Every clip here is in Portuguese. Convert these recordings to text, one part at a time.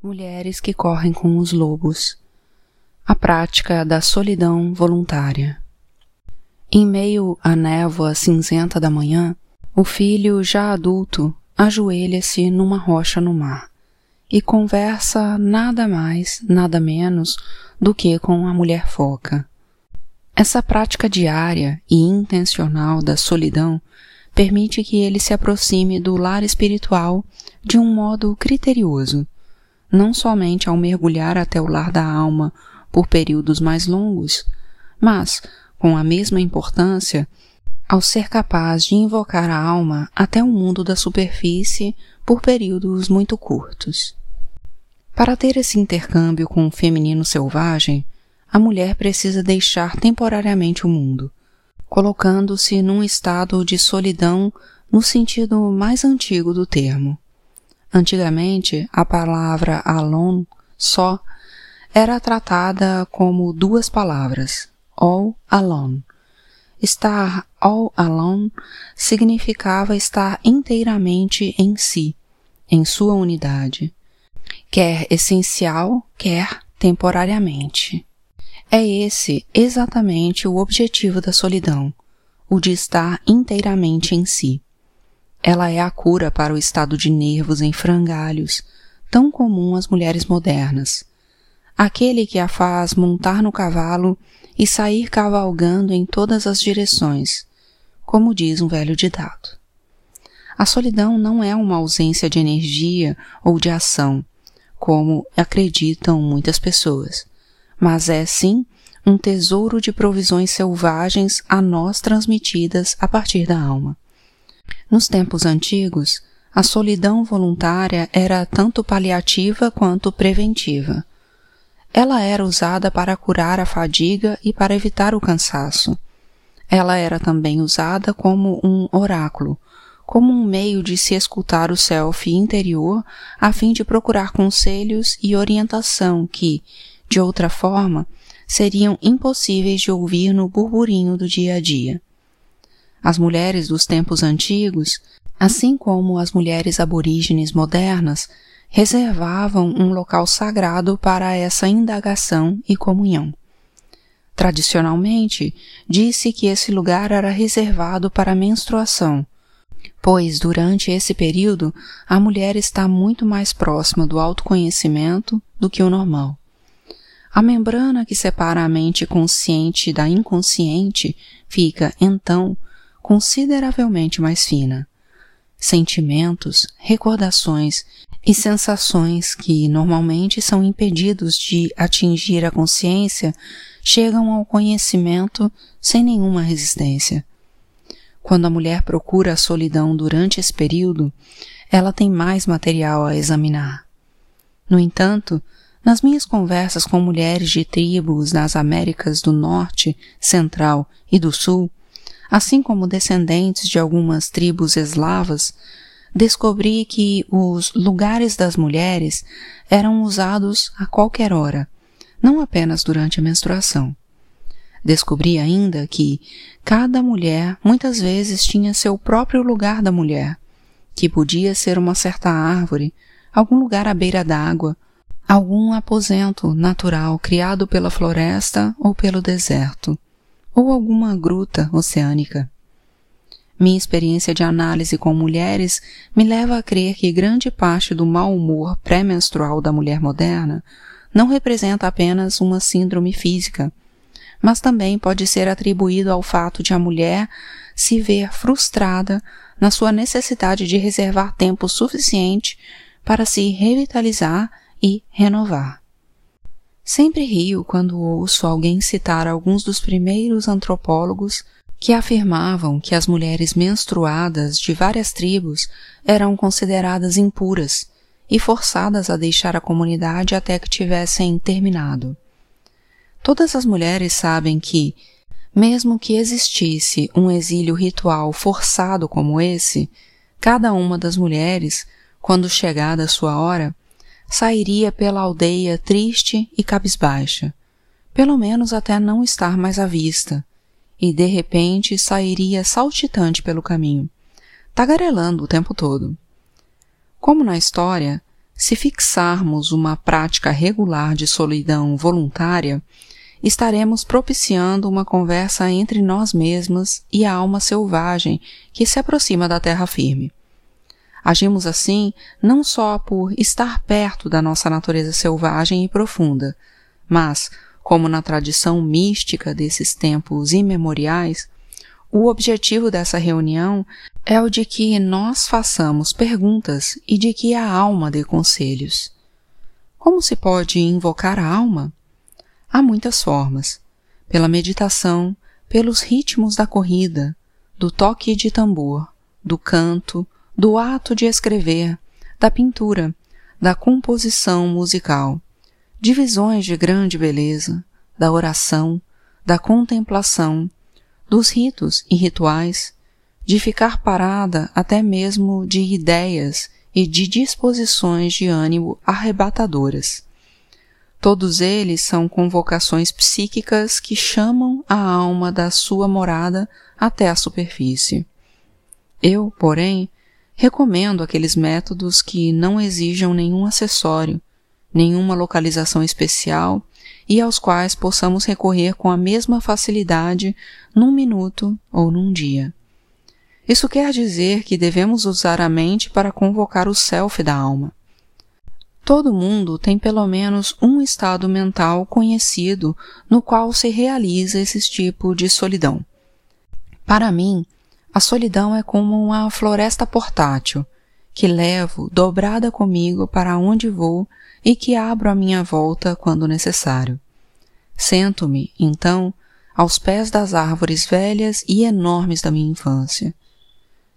Mulheres que correm com os lobos. A prática da solidão voluntária. Em meio à névoa cinzenta da manhã, o filho, já adulto, ajoelha-se numa rocha no mar e conversa nada mais, nada menos do que com a mulher foca. Essa prática diária e intencional da solidão permite que ele se aproxime do lar espiritual de um modo criterioso não somente ao mergulhar até o lar da alma por períodos mais longos, mas, com a mesma importância, ao ser capaz de invocar a alma até o mundo da superfície por períodos muito curtos. Para ter esse intercâmbio com o feminino selvagem, a mulher precisa deixar temporariamente o mundo, colocando-se num estado de solidão no sentido mais antigo do termo. Antigamente, a palavra alone, só, era tratada como duas palavras, all alone. Estar all alone significava estar inteiramente em si, em sua unidade, quer essencial, quer temporariamente. É esse exatamente o objetivo da solidão, o de estar inteiramente em si. Ela é a cura para o estado de nervos em frangalhos, tão comum às mulheres modernas. Aquele que a faz montar no cavalo e sair cavalgando em todas as direções, como diz um velho ditado. A solidão não é uma ausência de energia ou de ação, como acreditam muitas pessoas, mas é sim um tesouro de provisões selvagens a nós transmitidas a partir da alma. Nos tempos antigos, a solidão voluntária era tanto paliativa quanto preventiva. Ela era usada para curar a fadiga e para evitar o cansaço. Ela era também usada como um oráculo, como um meio de se escutar o self interior a fim de procurar conselhos e orientação que, de outra forma, seriam impossíveis de ouvir no burburinho do dia a dia. As mulheres dos tempos antigos, assim como as mulheres aborígenes modernas, reservavam um local sagrado para essa indagação e comunhão. Tradicionalmente, disse que esse lugar era reservado para a menstruação, pois durante esse período a mulher está muito mais próxima do autoconhecimento do que o normal. A membrana que separa a mente consciente da inconsciente fica, então, consideravelmente mais fina. Sentimentos, recordações e sensações que normalmente são impedidos de atingir a consciência chegam ao conhecimento sem nenhuma resistência. Quando a mulher procura a solidão durante esse período, ela tem mais material a examinar. No entanto, nas minhas conversas com mulheres de tribos das Américas do Norte, Central e do Sul, assim como descendentes de algumas tribos eslavas, descobri que os lugares das mulheres eram usados a qualquer hora, não apenas durante a menstruação. Descobri ainda que cada mulher muitas vezes tinha seu próprio lugar da mulher, que podia ser uma certa árvore, algum lugar à beira d'água, algum aposento natural criado pela floresta ou pelo deserto ou alguma gruta oceânica. Minha experiência de análise com mulheres me leva a crer que grande parte do mau humor pré-menstrual da mulher moderna não representa apenas uma síndrome física, mas também pode ser atribuído ao fato de a mulher se ver frustrada na sua necessidade de reservar tempo suficiente para se revitalizar e renovar. Sempre rio quando ouço alguém citar alguns dos primeiros antropólogos que afirmavam que as mulheres menstruadas de várias tribos eram consideradas impuras e forçadas a deixar a comunidade até que tivessem terminado. Todas as mulheres sabem que, mesmo que existisse um exílio ritual forçado como esse, cada uma das mulheres, quando chegada a sua hora, sairia pela aldeia triste e cabisbaixa, pelo menos até não estar mais à vista, e de repente sairia saltitante pelo caminho, tagarelando o tempo todo. Como na história, se fixarmos uma prática regular de solidão voluntária, estaremos propiciando uma conversa entre nós mesmas e a alma selvagem que se aproxima da terra firme. Agimos assim não só por estar perto da nossa natureza selvagem e profunda, mas, como na tradição mística desses tempos imemoriais, o objetivo dessa reunião é o de que nós façamos perguntas e de que a alma dê conselhos. Como se pode invocar a alma? Há muitas formas: pela meditação, pelos ritmos da corrida, do toque de tambor, do canto, do ato de escrever, da pintura, da composição musical, de visões de grande beleza, da oração, da contemplação, dos ritos e rituais, de ficar parada até mesmo de ideias e de disposições de ânimo arrebatadoras. Todos eles são convocações psíquicas que chamam a alma da sua morada até a superfície. Eu, porém, recomendo aqueles métodos que não exijam nenhum acessório, nenhuma localização especial e aos quais possamos recorrer com a mesma facilidade num minuto ou num dia. Isso quer dizer que devemos usar a mente para convocar o self da alma. Todo mundo tem pelo menos um estado mental conhecido no qual se realiza esse tipo de solidão. Para mim, a solidão é como uma floresta portátil que levo dobrada comigo para onde vou e que abro à minha volta quando necessário. Sento-me, então, aos pés das árvores velhas e enormes da minha infância.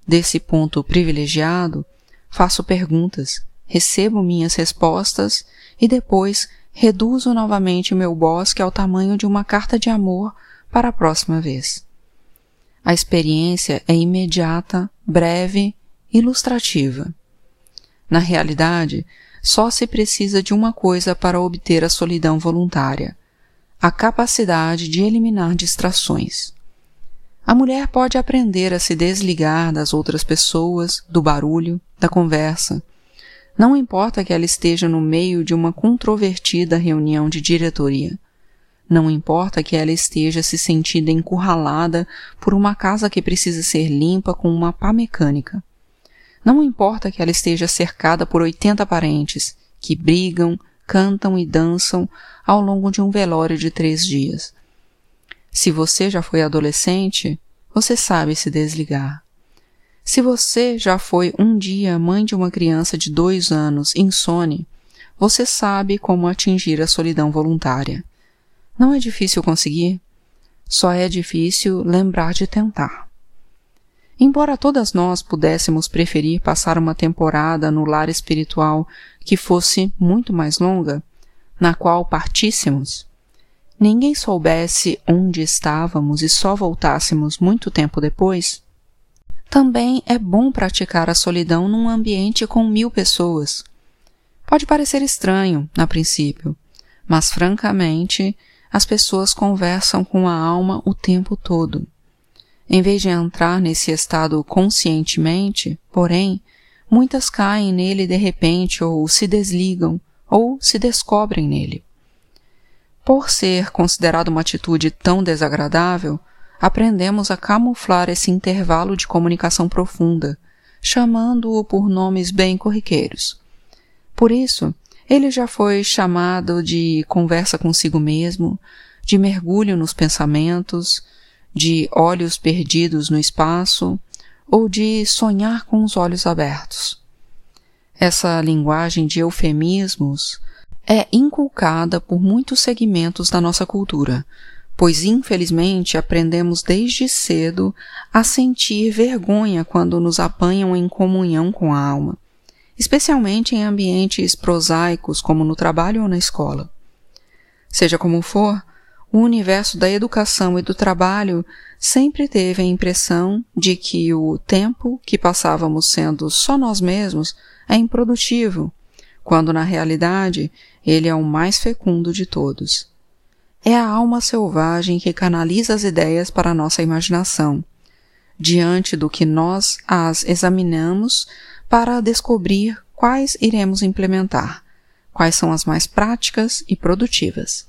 Desse ponto privilegiado, faço perguntas, recebo minhas respostas e depois reduzo novamente meu bosque ao tamanho de uma carta de amor para a próxima vez. A experiência é imediata, breve, ilustrativa. Na realidade, só se precisa de uma coisa para obter a solidão voluntária: a capacidade de eliminar distrações. A mulher pode aprender a se desligar das outras pessoas, do barulho, da conversa. Não importa que ela esteja no meio de uma controvertida reunião de diretoria. Não importa que ela esteja se sentindo encurralada por uma casa que precisa ser limpa com uma pá mecânica. Não importa que ela esteja cercada por 80 parentes que brigam, cantam e dançam ao longo de um velório de três dias. Se você já foi adolescente, você sabe se desligar. Se você já foi um dia mãe de uma criança de dois anos insone, você sabe como atingir a solidão voluntária. Não é difícil conseguir, só é difícil lembrar de tentar. Embora todas nós pudéssemos preferir passar uma temporada no lar espiritual que fosse muito mais longa, na qual partíssemos, ninguém soubesse onde estávamos e só voltássemos muito tempo depois, também é bom praticar a solidão num ambiente com mil pessoas. Pode parecer estranho, a princípio, mas francamente, as pessoas conversam com a alma o tempo todo. Em vez de entrar nesse estado conscientemente, porém, muitas caem nele de repente ou se desligam ou se descobrem nele. Por ser considerado uma atitude tão desagradável, aprendemos a camuflar esse intervalo de comunicação profunda, chamando-o por nomes bem corriqueiros. Por isso, ele já foi chamado de conversa consigo mesmo, de mergulho nos pensamentos, de olhos perdidos no espaço ou de sonhar com os olhos abertos. Essa linguagem de eufemismos é inculcada por muitos segmentos da nossa cultura, pois infelizmente aprendemos desde cedo a sentir vergonha quando nos apanham em comunhão com a alma, especialmente em ambientes prosaicos como no trabalho ou na escola. Seja como for, o universo da educação e do trabalho sempre teve a impressão de que o tempo que passávamos sendo só nós mesmos é improdutivo, quando na realidade ele é o mais fecundo de todos. É a alma selvagem que canaliza as ideias para a nossa imaginação, diante do que nós as examinamos para descobrir quais iremos implementar, quais são as mais práticas e produtivas.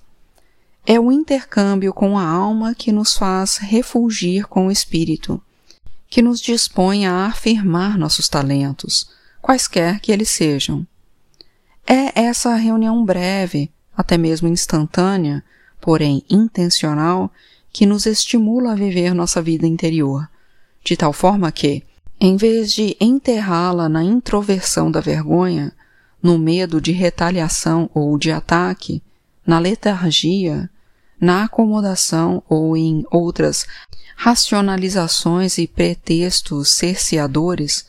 É o intercâmbio com a alma que nos faz refulgir com o espírito, que nos dispõe a afirmar nossos talentos, quaisquer que eles sejam. É essa reunião breve, até mesmo instantânea, porém intencional, que nos estimula a viver nossa vida interior, de tal forma que, em vez de enterrá-la na introversão da vergonha, no medo de retaliação ou de ataque, na letargia, na acomodação ou em outras racionalizações e pretextos cerceadores,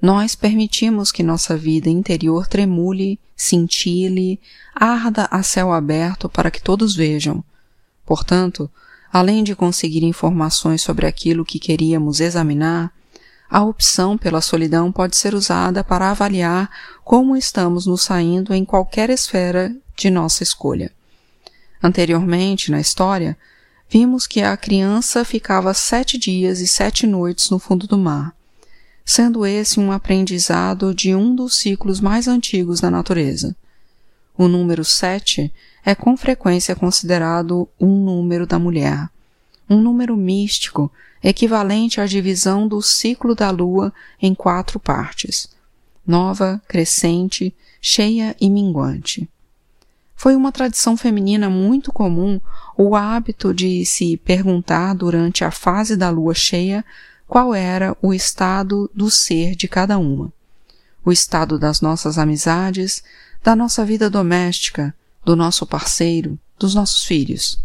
nós permitimos que nossa vida interior tremule, cintile, arda a céu aberto para que todos vejam. Portanto, além de conseguir informações sobre aquilo que queríamos examinar, a opção pela solidão pode ser usada para avaliar como estamos nos saindo em qualquer esfera de nossa escolha. Anteriormente, na história, vimos que a criança ficava sete dias e sete noites no fundo do mar sendo esse um aprendizado de um dos ciclos mais antigos da natureza. O número sete é com frequência considerado um número da mulher, um número místico equivalente à divisão do ciclo da lua em quatro partes: nova, crescente, cheia e minguante. Foi uma tradição feminina muito comum o hábito de se perguntar durante a fase da lua cheia qual era o estado do ser de cada uma, o estado das nossas amizades, da nossa vida doméstica, do nosso parceiro, dos nossos filhos.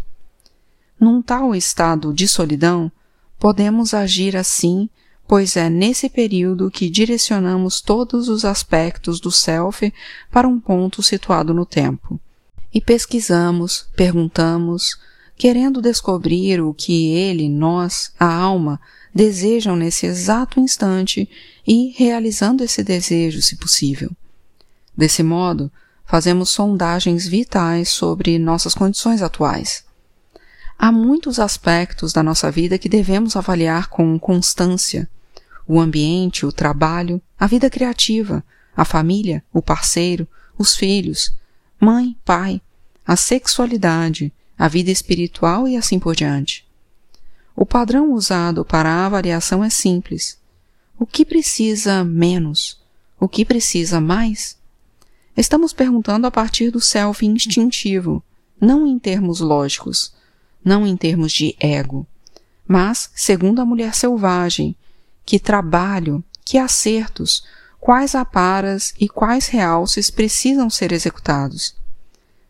Num tal estado de solidão, podemos agir assim, pois é nesse período que direcionamos todos os aspectos do self para um ponto situado no tempo. E pesquisamos, perguntamos, querendo descobrir o que ele, nós, a alma, desejam nesse exato instante e realizando esse desejo, se possível. Desse modo, fazemos sondagens vitais sobre nossas condições atuais. Há muitos aspectos da nossa vida que devemos avaliar com constância: o ambiente, o trabalho, a vida criativa, a família, o parceiro, os filhos, mãe, pai, a sexualidade, a vida espiritual e assim por diante. O padrão usado para a avaliação é simples. O que precisa menos? O que precisa mais? Estamos perguntando a partir do self instintivo, não em termos lógicos, não em termos de ego, mas segundo a mulher selvagem, que trabalho, que acertos, quais aparas e quais realces precisam ser executados.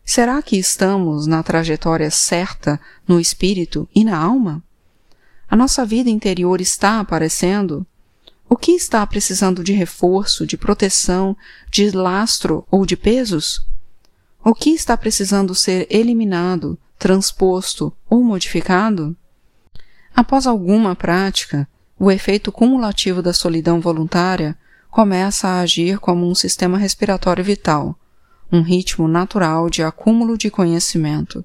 Será que estamos na trajetória certa no espírito e na alma? A nossa vida interior está aparecendo? O que está precisando de reforço, de proteção, de lastro ou de pesos? O que está precisando ser eliminado, transposto ou modificado? Após alguma prática, o efeito cumulativo da solidão voluntária começa a agir como um sistema respiratório vital, um ritmo natural de acúmulo de conhecimento,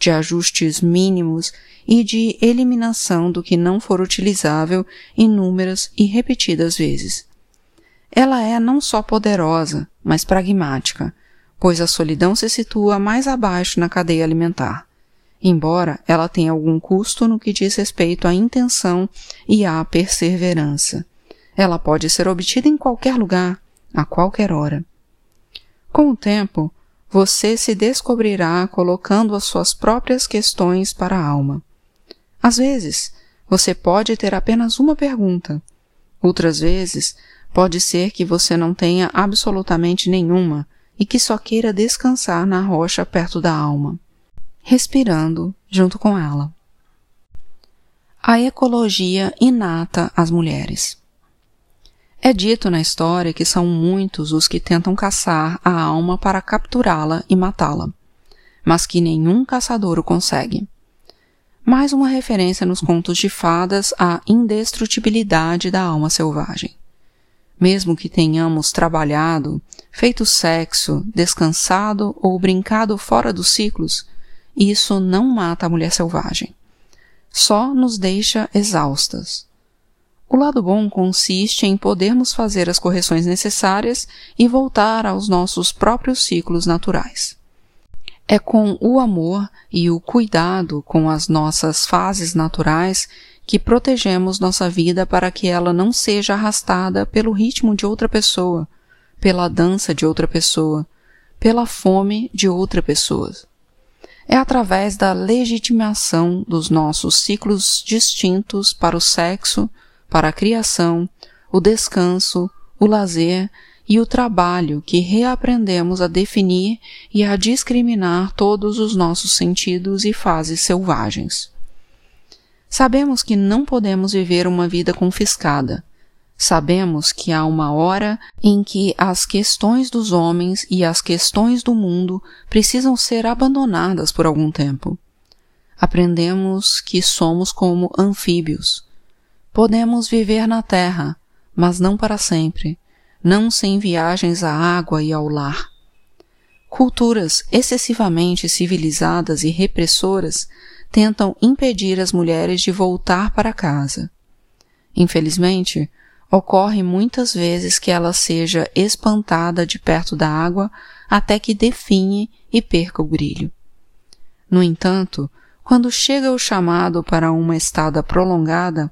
de ajustes mínimos e de eliminação do que não for utilizável inúmeras e repetidas vezes. Ela é não só poderosa, mas pragmática, pois a solidão se situa mais abaixo na cadeia alimentar, embora ela tenha algum custo no que diz respeito à intenção e à perseverança. Ela pode ser obtida em qualquer lugar, a qualquer hora. Com o tempo, você se descobrirá colocando as suas próprias questões para a alma. Às vezes, você pode ter apenas uma pergunta. Outras vezes, pode ser que você não tenha absolutamente nenhuma e que só queira descansar na rocha perto da alma, respirando junto com ela. A ecologia inata às mulheres. É dito na história que são muitos os que tentam caçar a alma para capturá-la e matá-la, mas que nenhum caçador o consegue. Mais uma referência nos contos de fadas à indestrutibilidade da alma selvagem. Mesmo que tenhamos trabalhado, feito sexo, descansado ou brincado fora dos ciclos, isso não mata a mulher selvagem. Só nos deixa exaustas O lado bom consiste em podermos fazer as correções necessárias e voltar aos nossos próprios ciclos naturais. É com o amor e o cuidado com as nossas fases naturais que protegemos nossa vida para que ela não seja arrastada pelo ritmo de outra pessoa, pela dança de outra pessoa, pela fome de outra pessoa. É através da legitimação dos nossos ciclos distintos para o sexo, para a criação, o descanso, o lazer e o trabalho que reaprendemos a definir e a discriminar todos os nossos sentidos e fases selvagens. Sabemos que não podemos viver uma vida confiscada. Sabemos que há uma hora em que as questões dos homens e as questões do mundo precisam ser abandonadas por algum tempo. Aprendemos que somos como anfíbios. Podemos viver na terra, mas não para sempre não sem viagens à água e ao lar. Culturas excessivamente civilizadas e repressoras tentam impedir as mulheres de voltar para casa. Infelizmente, ocorre muitas vezes que ela seja espantada de perto da água até que definhe e perca o brilho. No entanto, quando chega o chamado para uma estada prolongada,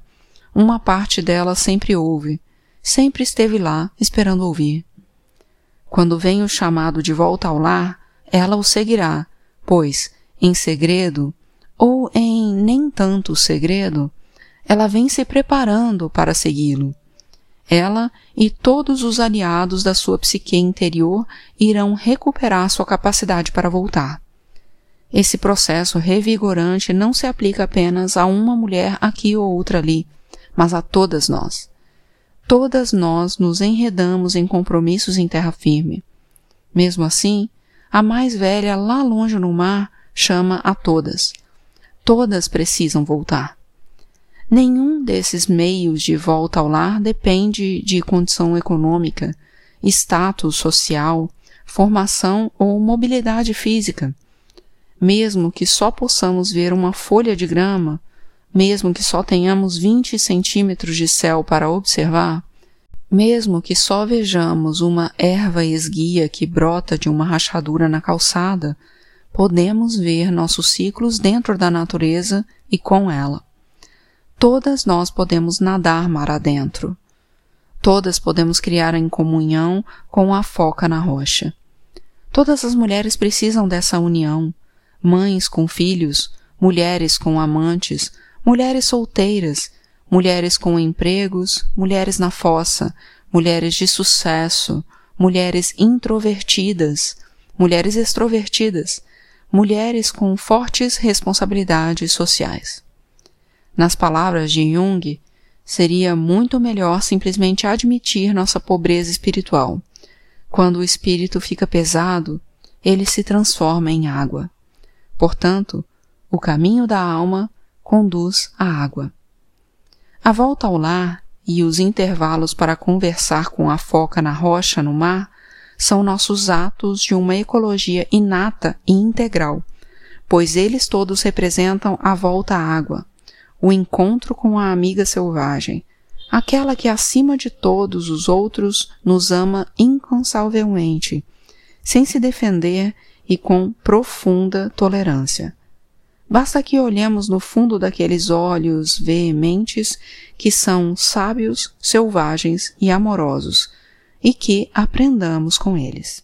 uma parte dela sempre ouve, sempre esteve lá esperando ouvir. Quando vem o chamado de volta ao lar, ela o seguirá, pois, em segredo, ou em nem tanto segredo, ela vem se preparando para segui-lo. Ela e todos os aliados da sua psique interior irão recuperar sua capacidade para voltar. Esse processo revigorante não se aplica apenas a uma mulher aqui ou outra ali, mas a todas nós todas nós nos enredamos em compromissos em terra firme. Mesmo assim, a mais velha lá longe no mar chama a todas. Todas precisam voltar. Nenhum desses meios de volta ao lar depende de condição econômica, status social, formação ou mobilidade física. Mesmo que só possamos ver uma folha de grama, mesmo que só tenhamos 20 centímetros de céu para observar, mesmo que só vejamos uma erva esguia que brota de uma rachadura na calçada, podemos ver nossos ciclos dentro da natureza e com ela. Todas nós podemos nadar mar adentro. Todas podemos criar em comunhão com a foca na rocha. Todas as mulheres precisam dessa união. Mães com filhos, mulheres com amantes, mulheres solteiras, mulheres com empregos, mulheres na fossa, mulheres de sucesso, mulheres introvertidas, mulheres extrovertidas, mulheres com fortes responsabilidades sociais. Nas palavras de Jung, seria muito melhor simplesmente admitir nossa pobreza espiritual. Quando o espírito fica pesado, ele se transforma em água. Portanto, o caminho da alma conduz à água. A volta ao lar e os intervalos para conversar com a foca na rocha no mar são nossos atos de uma ecologia inata e integral, pois eles todos representam a volta à água, o encontro com a amiga selvagem, aquela que acima de todos os outros nos ama incansavelmente, sem se defender e com profunda tolerância. Basta que olhemos no fundo daqueles olhos veementes que são sábios, selvagens e amorosos, e que aprendamos com eles.